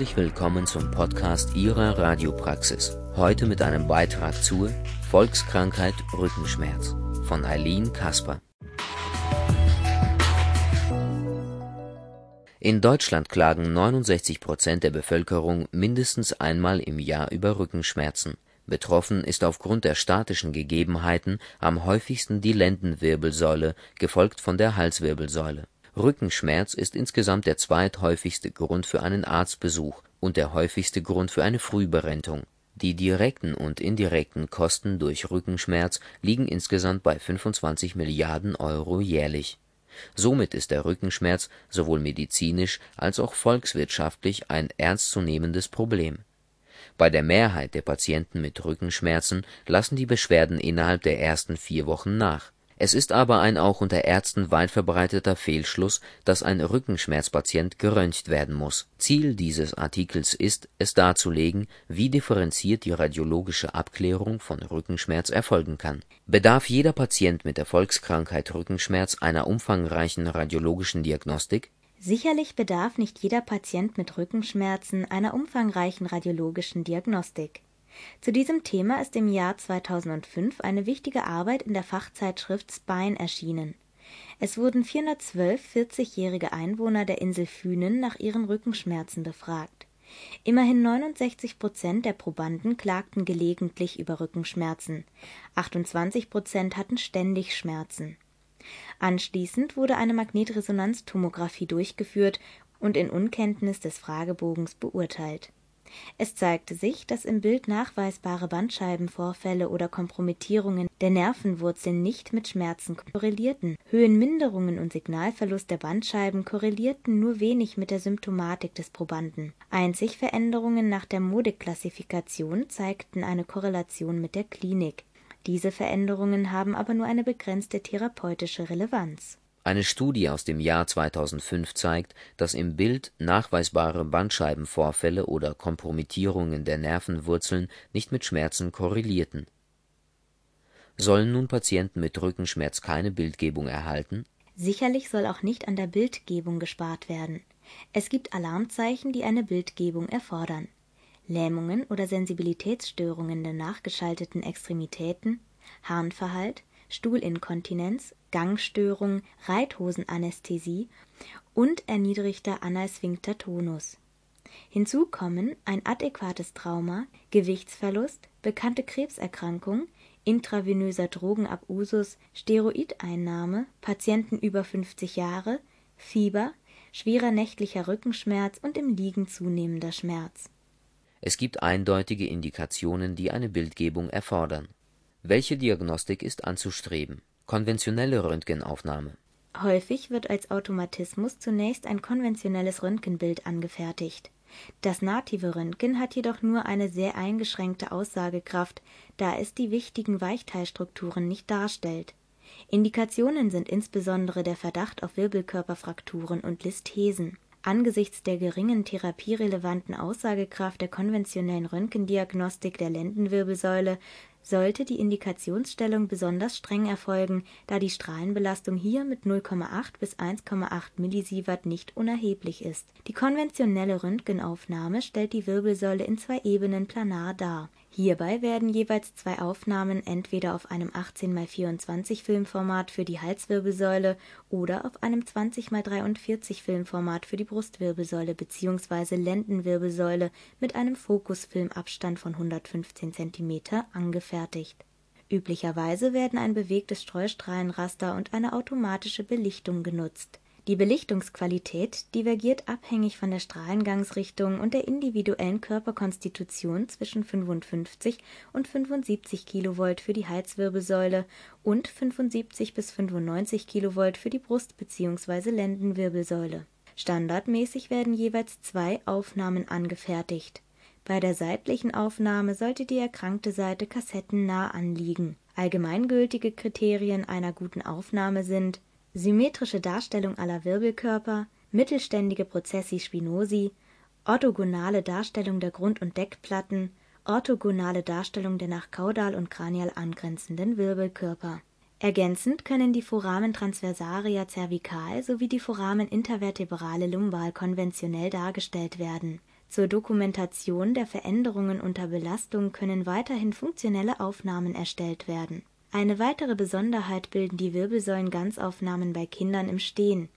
Herzlich willkommen zum Podcast Ihrer Radiopraxis. Heute mit einem Beitrag zur Volkskrankheit Rückenschmerz von Eileen Kasper. In Deutschland klagen 69 Prozent der Bevölkerung mindestens einmal im Jahr über Rückenschmerzen. Betroffen ist aufgrund der statischen Gegebenheiten am häufigsten die Lendenwirbelsäule, gefolgt von der Halswirbelsäule. Rückenschmerz ist insgesamt der zweithäufigste Grund für einen Arztbesuch und der häufigste Grund für eine Frühberentung. Die direkten und indirekten Kosten durch Rückenschmerz liegen insgesamt bei 25 Milliarden Euro jährlich. Somit ist der Rückenschmerz sowohl medizinisch als auch volkswirtschaftlich ein ernstzunehmendes Problem. Bei der Mehrheit der Patienten mit Rückenschmerzen lassen die Beschwerden innerhalb der ersten vier Wochen nach es ist aber ein auch unter Ärzten weit verbreiteter Fehlschluss, dass ein Rückenschmerzpatient geröntgt werden muss. Ziel dieses Artikels ist, es darzulegen, wie differenziert die radiologische Abklärung von Rückenschmerz erfolgen kann. Bedarf jeder Patient mit der Volkskrankheit Rückenschmerz einer umfangreichen radiologischen Diagnostik? Sicherlich bedarf nicht jeder Patient mit Rückenschmerzen einer umfangreichen radiologischen Diagnostik zu diesem Thema ist im Jahr 2005 eine wichtige Arbeit in der Fachzeitschrift Spine erschienen. Es wurden 412 40-jährige Einwohner der Insel Fünen nach ihren Rückenschmerzen befragt. Immerhin 69 Prozent der Probanden klagten gelegentlich über Rückenschmerzen, 28 Prozent hatten ständig Schmerzen. Anschließend wurde eine Magnetresonanztomographie durchgeführt und in Unkenntnis des Fragebogens beurteilt es zeigte sich, dass im Bild nachweisbare Bandscheibenvorfälle oder Kompromittierungen der Nervenwurzeln nicht mit Schmerzen korrelierten. Höhenminderungen und Signalverlust der Bandscheiben korrelierten nur wenig mit der Symptomatik des Probanden. Einzig Veränderungen nach der Modeklassifikation zeigten eine Korrelation mit der Klinik. Diese Veränderungen haben aber nur eine begrenzte therapeutische Relevanz eine Studie aus dem Jahr 2005 zeigt, dass im Bild nachweisbare Bandscheibenvorfälle oder Kompromittierungen der Nervenwurzeln nicht mit Schmerzen korrelierten. Sollen nun Patienten mit Rückenschmerz keine Bildgebung erhalten? Sicherlich soll auch nicht an der Bildgebung gespart werden. Es gibt Alarmzeichen, die eine Bildgebung erfordern. Lähmungen oder Sensibilitätsstörungen der nachgeschalteten Extremitäten, Harnverhalt, Stuhlinkontinenz, Gangstörung, Reithosenanästhesie und erniedrigter Analsphinkter Tonus. Hinzu kommen ein adäquates Trauma, Gewichtsverlust, bekannte Krebserkrankung, intravenöser Drogenabusus, Steroideinnahme, Patienten über 50 Jahre, Fieber, schwerer nächtlicher Rückenschmerz und im Liegen zunehmender Schmerz. Es gibt eindeutige Indikationen, die eine Bildgebung erfordern welche Diagnostik ist anzustreben? Konventionelle Röntgenaufnahme Häufig wird als Automatismus zunächst ein konventionelles Röntgenbild angefertigt. Das native Röntgen hat jedoch nur eine sehr eingeschränkte Aussagekraft, da es die wichtigen Weichteilstrukturen nicht darstellt. Indikationen sind insbesondere der Verdacht auf Wirbelkörperfrakturen und Listhesen. Angesichts der geringen therapierelevanten Aussagekraft der konventionellen Röntgendiagnostik der Lendenwirbelsäule sollte die Indikationsstellung besonders streng erfolgen, da die Strahlenbelastung hier mit 0,8 bis 1,8 Millisievert nicht unerheblich ist. Die konventionelle Röntgenaufnahme stellt die Wirbelsäule in zwei Ebenen planar dar Hierbei werden jeweils zwei Aufnahmen entweder auf einem 18x24-Filmformat für die Halswirbelsäule oder auf einem 20x43-Filmformat für die Brustwirbelsäule bzw. Lendenwirbelsäule mit einem Fokusfilmabstand von 115 cm angefertigt. Üblicherweise werden ein bewegtes Streustrahlenraster und eine automatische Belichtung genutzt die Belichtungsqualität divergiert abhängig von der Strahlengangsrichtung und der individuellen Körperkonstitution zwischen 55 und 75 kV für die Halswirbelsäule und 75 bis 95 kV für die Brust bzw. Lendenwirbelsäule. Standardmäßig werden jeweils zwei Aufnahmen angefertigt. Bei der seitlichen Aufnahme sollte die erkrankte Seite kassettennah anliegen. Allgemeingültige Kriterien einer guten Aufnahme sind Symmetrische Darstellung aller Wirbelkörper, mittelständige Prozessi spinosi, orthogonale Darstellung der Grund und Deckplatten, orthogonale Darstellung der nach kaudal und kranial angrenzenden Wirbelkörper. Ergänzend können die Foramen transversaria cervical sowie die Foramen intervertebrale lumbal konventionell dargestellt werden Zur Dokumentation der Veränderungen unter Belastung können weiterhin funktionelle Aufnahmen erstellt werden. Eine weitere Besonderheit bilden die Wirbelsäulen-Ganzaufnahmen bei Kindern im Stehen.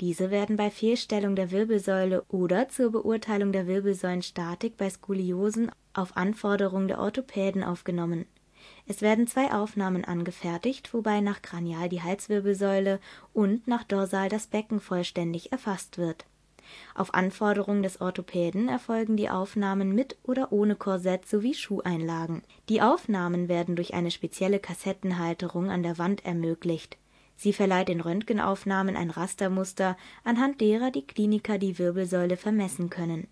Diese werden bei Fehlstellung der Wirbelsäule oder zur Beurteilung der Wirbelsäulenstatik bei Skoliosen auf Anforderung der Orthopäden aufgenommen. Es werden zwei Aufnahmen angefertigt, wobei nach Kranial die Halswirbelsäule und nach Dorsal das Becken vollständig erfasst wird auf Anforderung des Orthopäden erfolgen die Aufnahmen mit oder ohne Korsett sowie Schuheinlagen. Die Aufnahmen werden durch eine spezielle Kassettenhalterung an der Wand ermöglicht. Sie verleiht den Röntgenaufnahmen ein Rastermuster, anhand derer die Kliniker die Wirbelsäule vermessen können.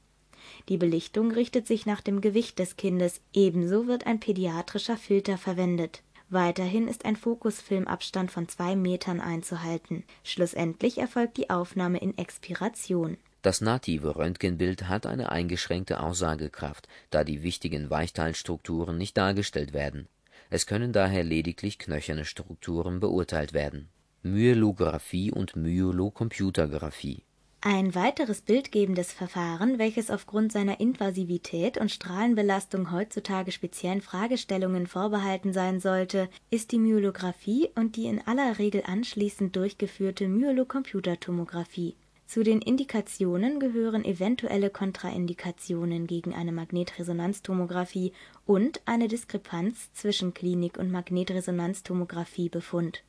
Die Belichtung richtet sich nach dem Gewicht des Kindes, ebenso wird ein pädiatrischer Filter verwendet. Weiterhin ist ein Fokusfilmabstand von zwei Metern einzuhalten. Schlussendlich erfolgt die Aufnahme in Expiration das native Röntgenbild hat eine eingeschränkte Aussagekraft, da die wichtigen Weichteilstrukturen nicht dargestellt werden. Es können daher lediglich knöcherne Strukturen beurteilt werden. Myelographie und Myelocomputergraphie Ein weiteres bildgebendes Verfahren, welches aufgrund seiner Invasivität und Strahlenbelastung heutzutage speziellen Fragestellungen vorbehalten sein sollte, ist die Myelographie und die in aller Regel anschließend durchgeführte Myelocomputertomographie zu den Indikationen gehören eventuelle Kontraindikationen gegen eine Magnetresonanztomographie und eine Diskrepanz zwischen Klinik und Magnetresonanztomographie-Befund.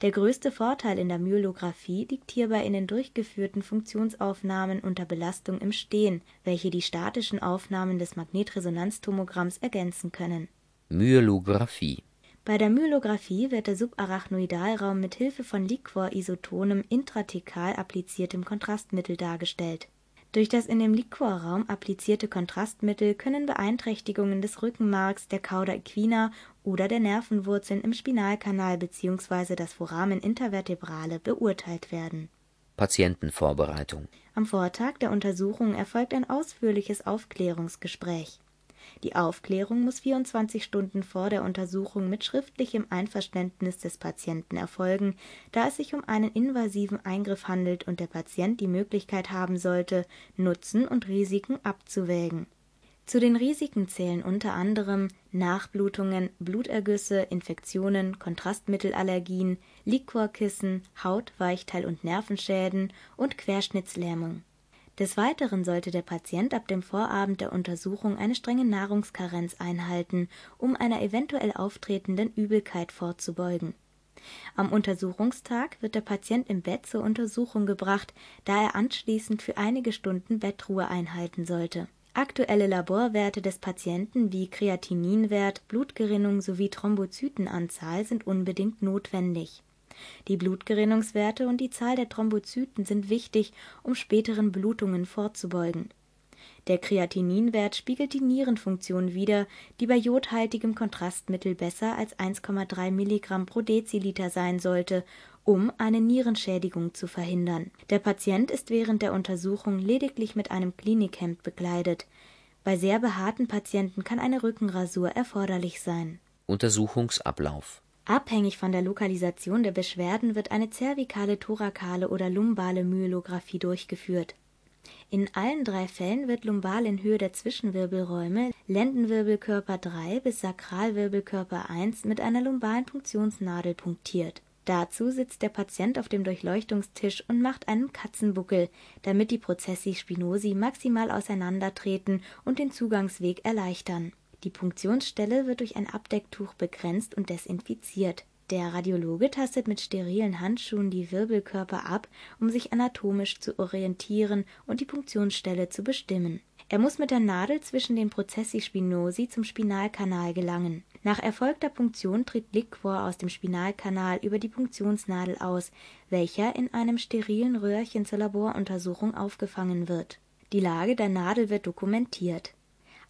Der größte Vorteil in der Myelographie liegt hierbei in den durchgeführten Funktionsaufnahmen unter Belastung im Stehen, welche die statischen Aufnahmen des Magnetresonanztomogramms ergänzen können. Myelographie bei der Myelographie wird der Subarachnoidalraum mit Hilfe von Liquorisotonem intrathekal appliziertem Kontrastmittel dargestellt. Durch das in dem Liquorraum applizierte Kontrastmittel können Beeinträchtigungen des Rückenmarks, der Cauda equina oder der Nervenwurzeln im Spinalkanal bzw. das Foramen intervertebrale beurteilt werden. Patientenvorbereitung Am Vortag der Untersuchung erfolgt ein ausführliches Aufklärungsgespräch die Aufklärung muss 24 Stunden vor der Untersuchung mit schriftlichem Einverständnis des Patienten erfolgen, da es sich um einen invasiven Eingriff handelt und der Patient die Möglichkeit haben sollte, Nutzen und Risiken abzuwägen. Zu den Risiken zählen unter anderem Nachblutungen, Blutergüsse, Infektionen, Kontrastmittelallergien, Liquorkissen, Haut Weichteil und Nervenschäden und Querschnittslähmung des Weiteren sollte der Patient ab dem Vorabend der Untersuchung eine strenge Nahrungskarenz einhalten, um einer eventuell auftretenden Übelkeit vorzubeugen. Am Untersuchungstag wird der Patient im Bett zur Untersuchung gebracht, da er anschließend für einige Stunden Bettruhe einhalten sollte. Aktuelle Laborwerte des Patienten wie Kreatininwert, Blutgerinnung sowie Thrombozytenanzahl sind unbedingt notwendig die Blutgerinnungswerte und die Zahl der Thrombozyten sind wichtig, um späteren Blutungen vorzubeugen. Der Kreatininwert spiegelt die Nierenfunktion wider, die bei jodhaltigem Kontrastmittel besser als 1,3 Milligramm pro Deziliter sein sollte, um eine Nierenschädigung zu verhindern. Der Patient ist während der Untersuchung lediglich mit einem Klinikhemd bekleidet. Bei sehr behaarten Patienten kann eine Rückenrasur erforderlich sein. Untersuchungsablauf Abhängig von der Lokalisation der Beschwerden wird eine zervikale, thorakale oder lumbale Myelographie durchgeführt. In allen drei Fällen wird lumbal in Höhe der Zwischenwirbelräume Lendenwirbelkörper 3 bis Sakralwirbelkörper 1 mit einer lumbalen Punktionsnadel punktiert. Dazu sitzt der Patient auf dem Durchleuchtungstisch und macht einen Katzenbuckel, damit die Prozessi spinosi maximal auseinandertreten und den Zugangsweg erleichtern die Punktionsstelle wird durch ein Abdecktuch begrenzt und desinfiziert. Der Radiologe tastet mit sterilen Handschuhen die Wirbelkörper ab, um sich anatomisch zu orientieren und die Punktionsstelle zu bestimmen. Er muss mit der Nadel zwischen den Prozessi spinosi zum Spinalkanal gelangen. Nach erfolgter Punktion tritt Liquor aus dem Spinalkanal über die Punktionsnadel aus, welcher in einem sterilen Röhrchen zur Laboruntersuchung aufgefangen wird. Die Lage der Nadel wird dokumentiert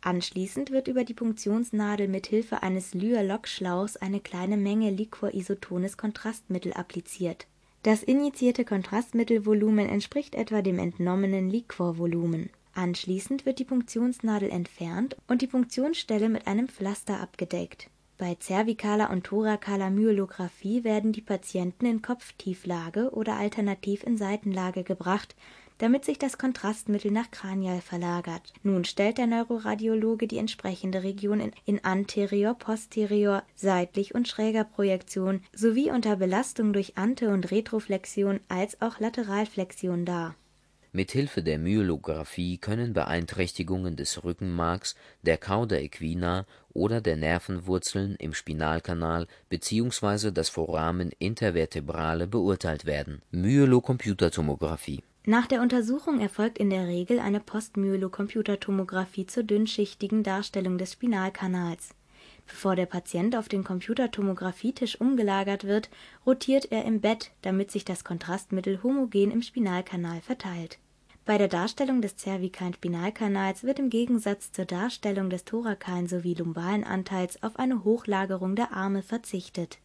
Anschließend wird über die Punktionsnadel mit Hilfe eines Lyhr-Lockschlauchs eine kleine Menge liquorisotones Kontrastmittel appliziert. Das injizierte Kontrastmittelvolumen entspricht etwa dem entnommenen Liquorvolumen. Anschließend wird die Punktionsnadel entfernt und die Punktionsstelle mit einem Pflaster abgedeckt. Bei zervikaler und thorakaler Myelographie werden die Patienten in Kopftieflage oder alternativ in Seitenlage gebracht damit sich das Kontrastmittel nach Kranial verlagert. Nun stellt der Neuroradiologe die entsprechende Region in, in Anterior, Posterior, seitlich und schräger Projektion sowie unter Belastung durch Ante und Retroflexion als auch Lateralflexion dar Mithilfe der Myelographie können Beeinträchtigungen des Rückenmarks, der Cauda equina oder der Nervenwurzeln im Spinalkanal bzw. das Foramen intervertebrale beurteilt werden. Myelocomputertomographie Nach der Untersuchung erfolgt in der Regel eine Postmyelocomputertomographie zur dünnschichtigen Darstellung des Spinalkanals. Bevor der Patient auf den Computertomographietisch umgelagert wird, rotiert er im Bett, damit sich das Kontrastmittel homogen im Spinalkanal verteilt bei der Darstellung des zervikalen Spinalkanals wird im Gegensatz zur Darstellung des thorakalen sowie lumbalen Anteils auf eine Hochlagerung der Arme verzichtet.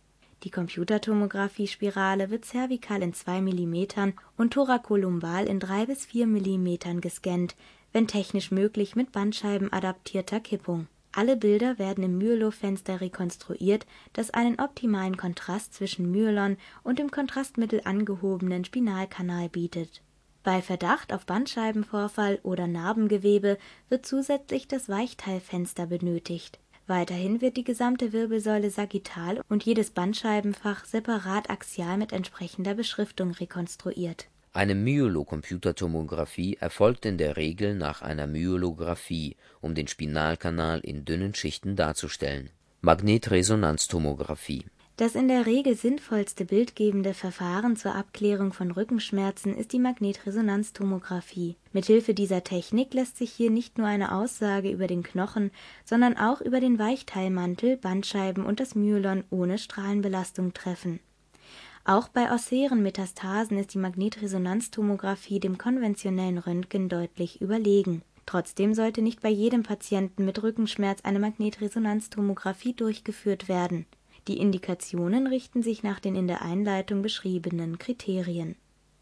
Die Computertomographie-Spirale wird zervikal in 2 mm und thoracolumbal in 3 bis 4 mm gescannt, wenn technisch möglich mit bandscheibenadaptierter Kippung. Alle Bilder werden im Myelo-Fenster rekonstruiert, das einen optimalen Kontrast zwischen Myelon und dem Kontrastmittel angehobenen Spinalkanal bietet bei Verdacht auf Bandscheibenvorfall oder Narbengewebe wird zusätzlich das Weichteilfenster benötigt. Weiterhin wird die gesamte Wirbelsäule sagittal und jedes Bandscheibenfach separat axial mit entsprechender Beschriftung rekonstruiert. Eine Myelocomputertomographie erfolgt in der Regel nach einer Myelographie, um den Spinalkanal in dünnen Schichten darzustellen. Magnetresonanztomographie das in der Regel sinnvollste bildgebende Verfahren zur Abklärung von Rückenschmerzen ist die Magnetresonanztomographie. Mithilfe dieser Technik lässt sich hier nicht nur eine Aussage über den Knochen, sondern auch über den Weichteilmantel, Bandscheiben und das Myelon ohne Strahlenbelastung treffen. Auch bei ossären Metastasen ist die Magnetresonanztomographie dem konventionellen Röntgen deutlich überlegen. Trotzdem sollte nicht bei jedem Patienten mit Rückenschmerz eine Magnetresonanztomographie durchgeführt werden die Indikationen richten sich nach den in der Einleitung beschriebenen Kriterien.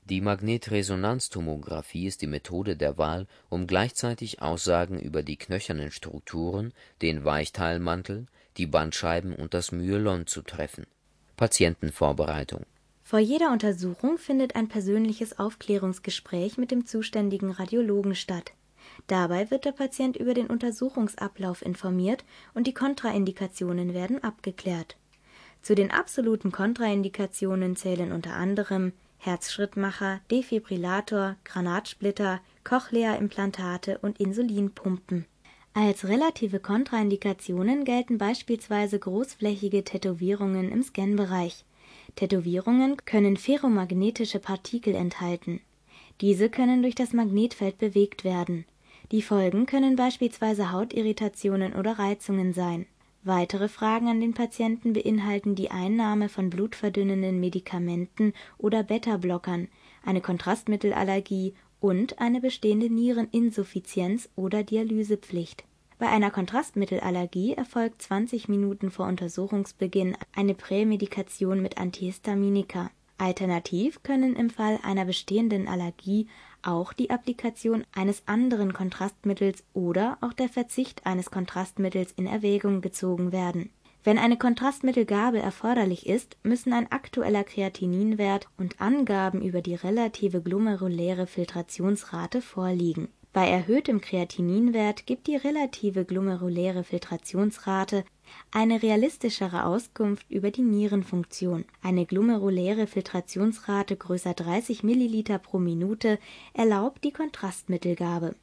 Die Magnetresonanztomographie ist die Methode der Wahl, um gleichzeitig Aussagen über die knöchernen Strukturen, den Weichteilmantel, die Bandscheiben und das Myelon zu treffen. Patientenvorbereitung Vor jeder Untersuchung findet ein persönliches Aufklärungsgespräch mit dem zuständigen Radiologen statt. Dabei wird der Patient über den Untersuchungsablauf informiert und die Kontraindikationen werden abgeklärt zu den absoluten Kontraindikationen zählen unter anderem Herzschrittmacher, Defibrillator, Granatsplitter, Cochlea-Implantate und Insulinpumpen. Als relative Kontraindikationen gelten beispielsweise großflächige Tätowierungen im Scanbereich. Tätowierungen können ferromagnetische Partikel enthalten. Diese können durch das Magnetfeld bewegt werden. Die Folgen können beispielsweise Hautirritationen oder Reizungen sein Weitere Fragen an den Patienten beinhalten die Einnahme von blutverdünnenden Medikamenten oder Beta-Blockern, eine Kontrastmittelallergie und eine bestehende Niereninsuffizienz oder Dialysepflicht. Bei einer Kontrastmittelallergie erfolgt 20 Minuten vor Untersuchungsbeginn eine Prämedikation mit Antihistaminika. Alternativ können im Fall einer bestehenden Allergie auch die Applikation eines anderen Kontrastmittels oder auch der Verzicht eines Kontrastmittels in Erwägung gezogen werden. Wenn eine Kontrastmittelgabe erforderlich ist, müssen ein aktueller Kreatininwert und Angaben über die relative glomeruläre Filtrationsrate vorliegen. Bei erhöhtem Kreatininwert gibt die relative glomeruläre Filtrationsrate eine realistischere Auskunft über die Nierenfunktion. Eine glomeruläre Filtrationsrate größer 30 Milliliter pro Minute erlaubt die Kontrastmittelgabe.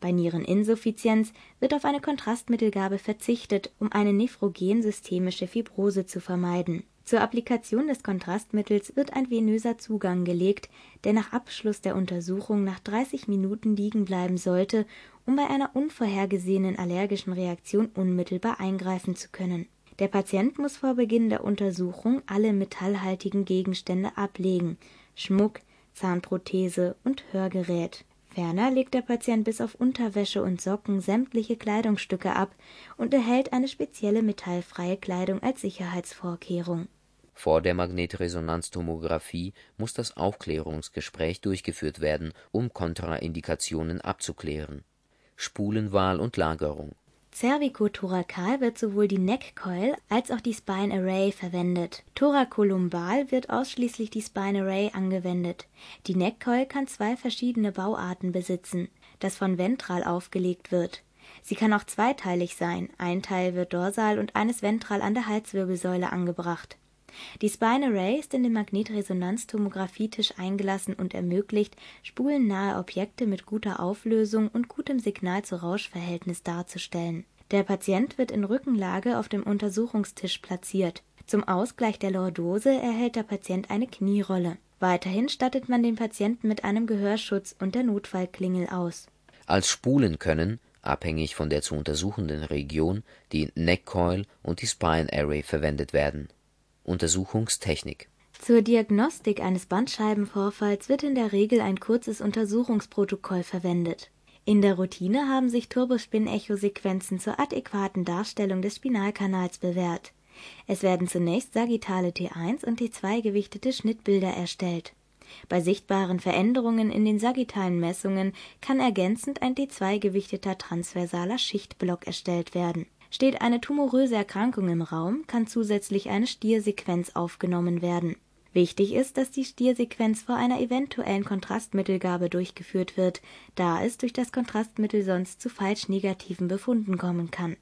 Bei Niereninsuffizienz wird auf eine Kontrastmittelgabe verzichtet, um eine nephrogen-systemische Fibrose zu vermeiden. Zur Applikation des Kontrastmittels wird ein venöser Zugang gelegt, der nach Abschluss der Untersuchung nach 30 Minuten liegen bleiben sollte um bei einer unvorhergesehenen allergischen Reaktion unmittelbar eingreifen zu können. Der Patient muss vor Beginn der Untersuchung alle metallhaltigen Gegenstände ablegen (Schmuck, Zahnprothese und Hörgerät). Ferner legt der Patient bis auf Unterwäsche und Socken sämtliche Kleidungsstücke ab und erhält eine spezielle metallfreie Kleidung als Sicherheitsvorkehrung. Vor der Magnetresonanztomographie muss das Aufklärungsgespräch durchgeführt werden, um Kontraindikationen abzuklären Spulenwahl und Lagerung Cervicothorakal wird sowohl die Neckcoil als auch die Spine Array verwendet. Thorakolumbal wird ausschließlich die Spine Array angewendet. Die Neckcoil kann zwei verschiedene Bauarten besitzen, das von ventral aufgelegt wird. Sie kann auch zweiteilig sein, ein Teil wird dorsal und eines ventral an der Halswirbelsäule angebracht. Die Spine Array ist in den Magnetresonanztomographie-Tisch eingelassen und ermöglicht, spulennahe Objekte mit guter Auflösung und gutem Signal-zu-Rausch-Verhältnis darzustellen. Der Patient wird in Rückenlage auf dem Untersuchungstisch platziert. Zum Ausgleich der Lordose erhält der Patient eine Knierolle. Weiterhin stattet man den Patienten mit einem Gehörschutz und der Notfallklingel aus. Als Spulen können, abhängig von der zu untersuchenden Region, die Neckcoil und die Spine Array verwendet werden Untersuchungstechnik Zur Diagnostik eines Bandscheibenvorfalls wird in der Regel ein kurzes Untersuchungsprotokoll verwendet. In der Routine haben sich Turbospin-Echosequenzen zur adäquaten Darstellung des Spinalkanals bewährt. Es werden zunächst sagittale T1 und T2 gewichtete Schnittbilder erstellt. Bei sichtbaren Veränderungen in den sagittalen Messungen kann ergänzend ein T2 gewichteter transversaler Schichtblock erstellt werden Steht eine tumoröse Erkrankung im Raum, kann zusätzlich eine Stiersequenz aufgenommen werden. Wichtig ist, dass die Stiersequenz vor einer eventuellen Kontrastmittelgabe durchgeführt wird, da es durch das Kontrastmittel sonst zu falsch negativen Befunden kommen kann.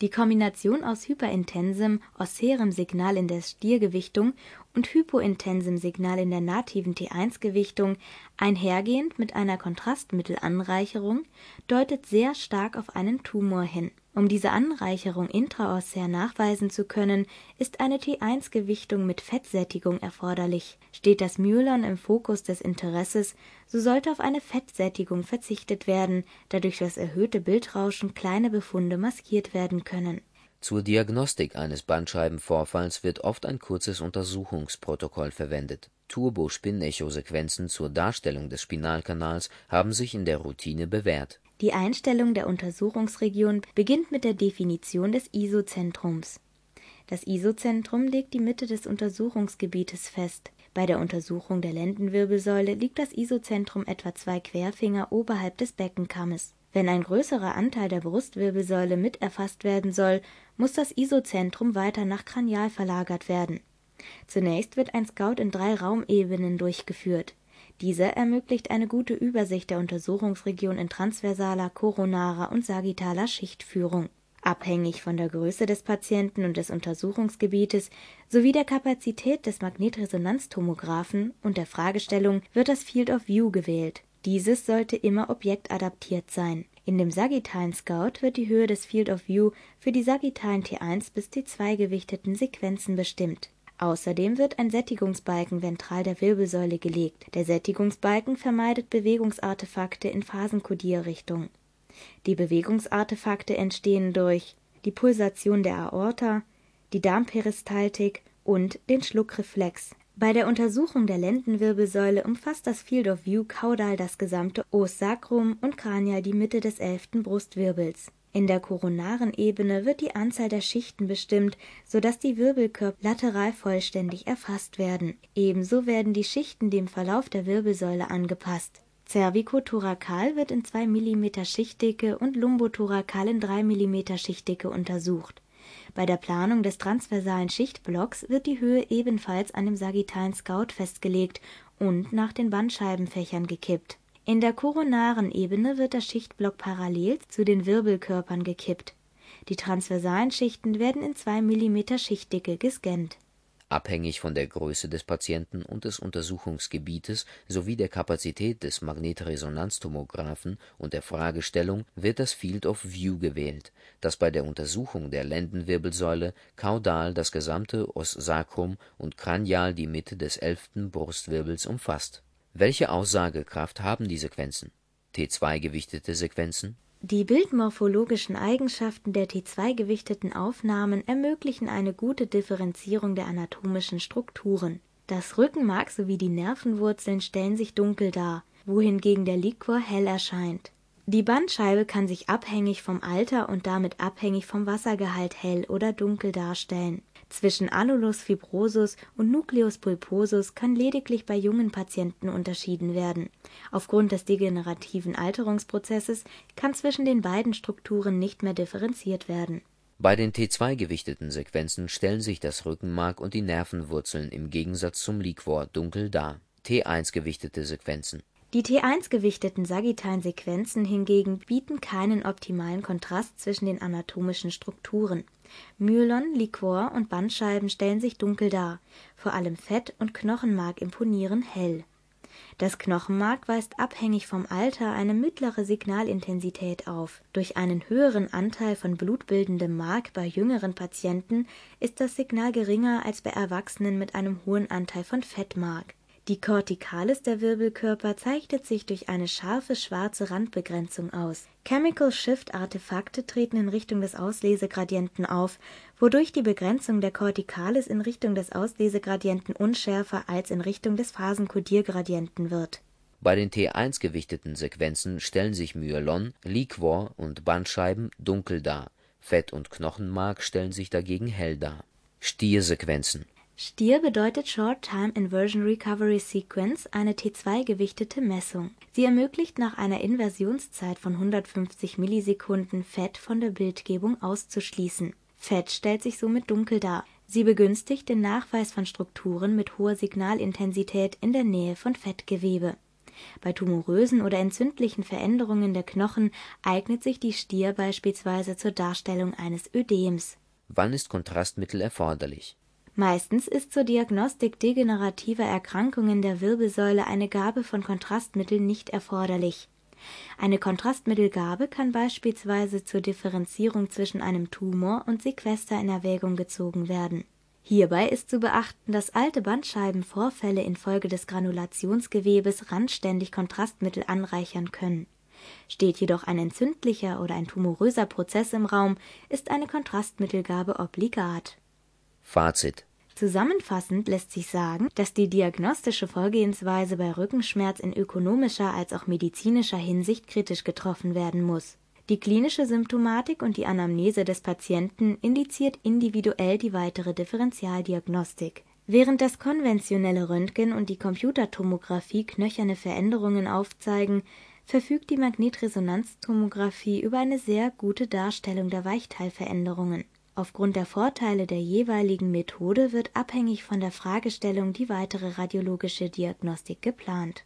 Die Kombination aus hyperintensem osserem Signal in der Stiergewichtung und hypointensem Signal in der nativen T1-Gewichtung, einhergehend mit einer Kontrastmittelanreicherung, deutet sehr stark auf einen Tumor hin um diese Anreicherung intraossär nachweisen zu können, ist eine T1-Gewichtung mit Fettsättigung erforderlich. Steht das Myelon im Fokus des Interesses, so sollte auf eine Fettsättigung verzichtet werden, da durch das erhöhte Bildrauschen kleine Befunde maskiert werden können. Zur Diagnostik eines Bandscheibenvorfalls wird oft ein kurzes Untersuchungsprotokoll verwendet. Turbospin-Echosequenzen zur Darstellung des Spinalkanals haben sich in der Routine bewährt die Einstellung der Untersuchungsregion beginnt mit der Definition des Isozentrums. Das Isozentrum legt die Mitte des Untersuchungsgebietes fest. Bei der Untersuchung der Lendenwirbelsäule liegt das Isozentrum etwa zwei Querfinger oberhalb des Beckenkammes. Wenn ein größerer Anteil der Brustwirbelsäule mit erfasst werden soll, muss das Isozentrum weiter nach Kranial verlagert werden. Zunächst wird ein Scout in drei Raumebenen durchgeführt dieser ermöglicht eine gute Übersicht der Untersuchungsregion in transversaler, koronarer und sagittaler Schichtführung. Abhängig von der Größe des Patienten und des Untersuchungsgebietes sowie der Kapazität des Magnetresonanztomographen und der Fragestellung wird das Field of View gewählt. Dieses sollte immer objektadaptiert sein. In dem sagittalen Scout wird die Höhe des Field of View für die sagittalen T1 bis T2 gewichteten Sequenzen bestimmt Außerdem wird ein Sättigungsbalken ventral der Wirbelsäule gelegt. Der Sättigungsbalken vermeidet Bewegungsartefakte in Phasenkodierrichtung. Die Bewegungsartefakte entstehen durch die Pulsation der Aorta, die Darmperistaltik und den Schluckreflex. Bei der Untersuchung der Lendenwirbelsäule umfasst das Field of View kaudal das gesamte Os sacrum und kranial die Mitte des elften Brustwirbels in der koronaren Ebene wird die Anzahl der Schichten bestimmt, so dass die Wirbelkörper lateral vollständig erfasst werden. Ebenso werden die Schichten dem Verlauf der Wirbelsäule angepasst. Cervicothorakal wird in 2 mm Schichtdicke und Lumbothorakal in 3 mm Schichtdicke untersucht. Bei der Planung des transversalen Schichtblocks wird die Höhe ebenfalls an dem sagittalen Scout festgelegt und nach den Bandscheibenfächern gekippt in der koronaren Ebene wird der Schichtblock parallel zu den Wirbelkörpern gekippt. Die transversalen Schichten werden in 2 mm Schichtdicke gescannt. Abhängig von der Größe des Patienten und des Untersuchungsgebietes sowie der Kapazität des Magnetresonanztomographen und der Fragestellung wird das Field of View gewählt, das bei der Untersuchung der Lendenwirbelsäule kaudal das gesamte Os sacrum und kranial die Mitte des elften Brustwirbels umfasst welche Aussagekraft haben die Sequenzen (T2-gewichtete Sequenzen)? Die bildmorphologischen Eigenschaften der T2-gewichteten Aufnahmen ermöglichen eine gute Differenzierung der anatomischen Strukturen. Das Rückenmark sowie die Nervenwurzeln stellen sich dunkel dar, wohingegen der Liquor hell erscheint. Die Bandscheibe kann sich abhängig vom Alter und damit abhängig vom Wassergehalt hell oder dunkel darstellen Zwischen Annulus fibrosus und Nucleus pulposus kann lediglich bei jungen Patienten unterschieden werden. Aufgrund des degenerativen Alterungsprozesses kann zwischen den beiden Strukturen nicht mehr differenziert werden. Bei den T2-gewichteten Sequenzen stellen sich das Rückenmark und die Nervenwurzeln im Gegensatz zum Liquor dunkel dar. T1-gewichtete Sequenzen Die T1-gewichteten sagittalen Sequenzen hingegen bieten keinen optimalen Kontrast zwischen den anatomischen Strukturen. Myelon, Liquor und Bandscheiben stellen sich dunkel dar, vor allem Fett und Knochenmark imponieren hell. Das Knochenmark weist abhängig vom Alter eine mittlere Signalintensität auf. Durch einen höheren Anteil von blutbildendem Mark bei jüngeren Patienten ist das Signal geringer als bei Erwachsenen mit einem hohen Anteil von Fettmark die Corticalis der Wirbelkörper zeichnet sich durch eine scharfe schwarze Randbegrenzung aus. Chemical-Shift-Artefakte treten in Richtung des Auslesegradienten auf, wodurch die Begrenzung der Corticalis in Richtung des Auslesegradienten unschärfer als in Richtung des Phasenkodiergradienten wird. Bei den T1-gewichteten Sequenzen stellen sich Myelon, Liquor und Bandscheiben dunkel dar, Fett und Knochenmark stellen sich dagegen hell dar. Stiersequenzen STIR bedeutet Short Time Inversion Recovery Sequence, eine T2-gewichtete Messung. Sie ermöglicht nach einer Inversionszeit von 150 Millisekunden Fett von der Bildgebung auszuschließen. Fett stellt sich somit dunkel dar. Sie begünstigt den Nachweis von Strukturen mit hoher Signalintensität in der Nähe von Fettgewebe. Bei tumorösen oder entzündlichen Veränderungen der Knochen eignet sich die Stier beispielsweise zur Darstellung eines Ödems. Wann ist Kontrastmittel erforderlich Meistens ist zur Diagnostik degenerativer Erkrankungen der Wirbelsäule eine Gabe von Kontrastmitteln nicht erforderlich. Eine Kontrastmittelgabe kann beispielsweise zur Differenzierung zwischen einem Tumor und Sequester in Erwägung gezogen werden. Hierbei ist zu beachten, dass alte Bandscheibenvorfälle infolge des Granulationsgewebes randständig Kontrastmittel anreichern können. Steht jedoch ein entzündlicher oder ein tumoröser Prozess im Raum, ist eine Kontrastmittelgabe obligat. Fazit Zusammenfassend lässt sich sagen, dass die diagnostische Vorgehensweise bei Rückenschmerz in ökonomischer als auch medizinischer Hinsicht kritisch getroffen werden muss. Die klinische Symptomatik und die Anamnese des Patienten indiziert individuell die weitere Differentialdiagnostik. Während das konventionelle Röntgen und die Computertomographie knöcherne Veränderungen aufzeigen, verfügt die Magnetresonanztomographie über eine sehr gute Darstellung der Weichteilveränderungen Aufgrund der Vorteile der jeweiligen Methode wird abhängig von der Fragestellung die weitere radiologische Diagnostik geplant.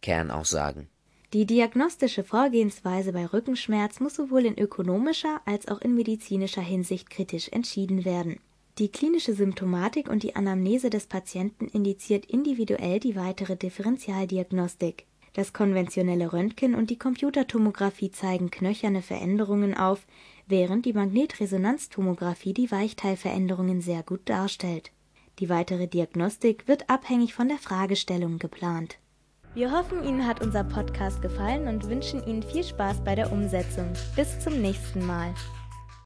Kernaussagen Die diagnostische Vorgehensweise bei Rückenschmerz muss sowohl in ökonomischer als auch in medizinischer Hinsicht kritisch entschieden werden. Die klinische Symptomatik und die Anamnese des Patienten indiziert individuell die weitere Differentialdiagnostik. Das konventionelle Röntgen und die Computertomographie zeigen knöcherne Veränderungen auf, während die Magnetresonanztomographie die Weichteilveränderungen sehr gut darstellt. Die weitere Diagnostik wird abhängig von der Fragestellung geplant. Wir hoffen, Ihnen hat unser Podcast gefallen und wünschen Ihnen viel Spaß bei der Umsetzung. Bis zum nächsten Mal.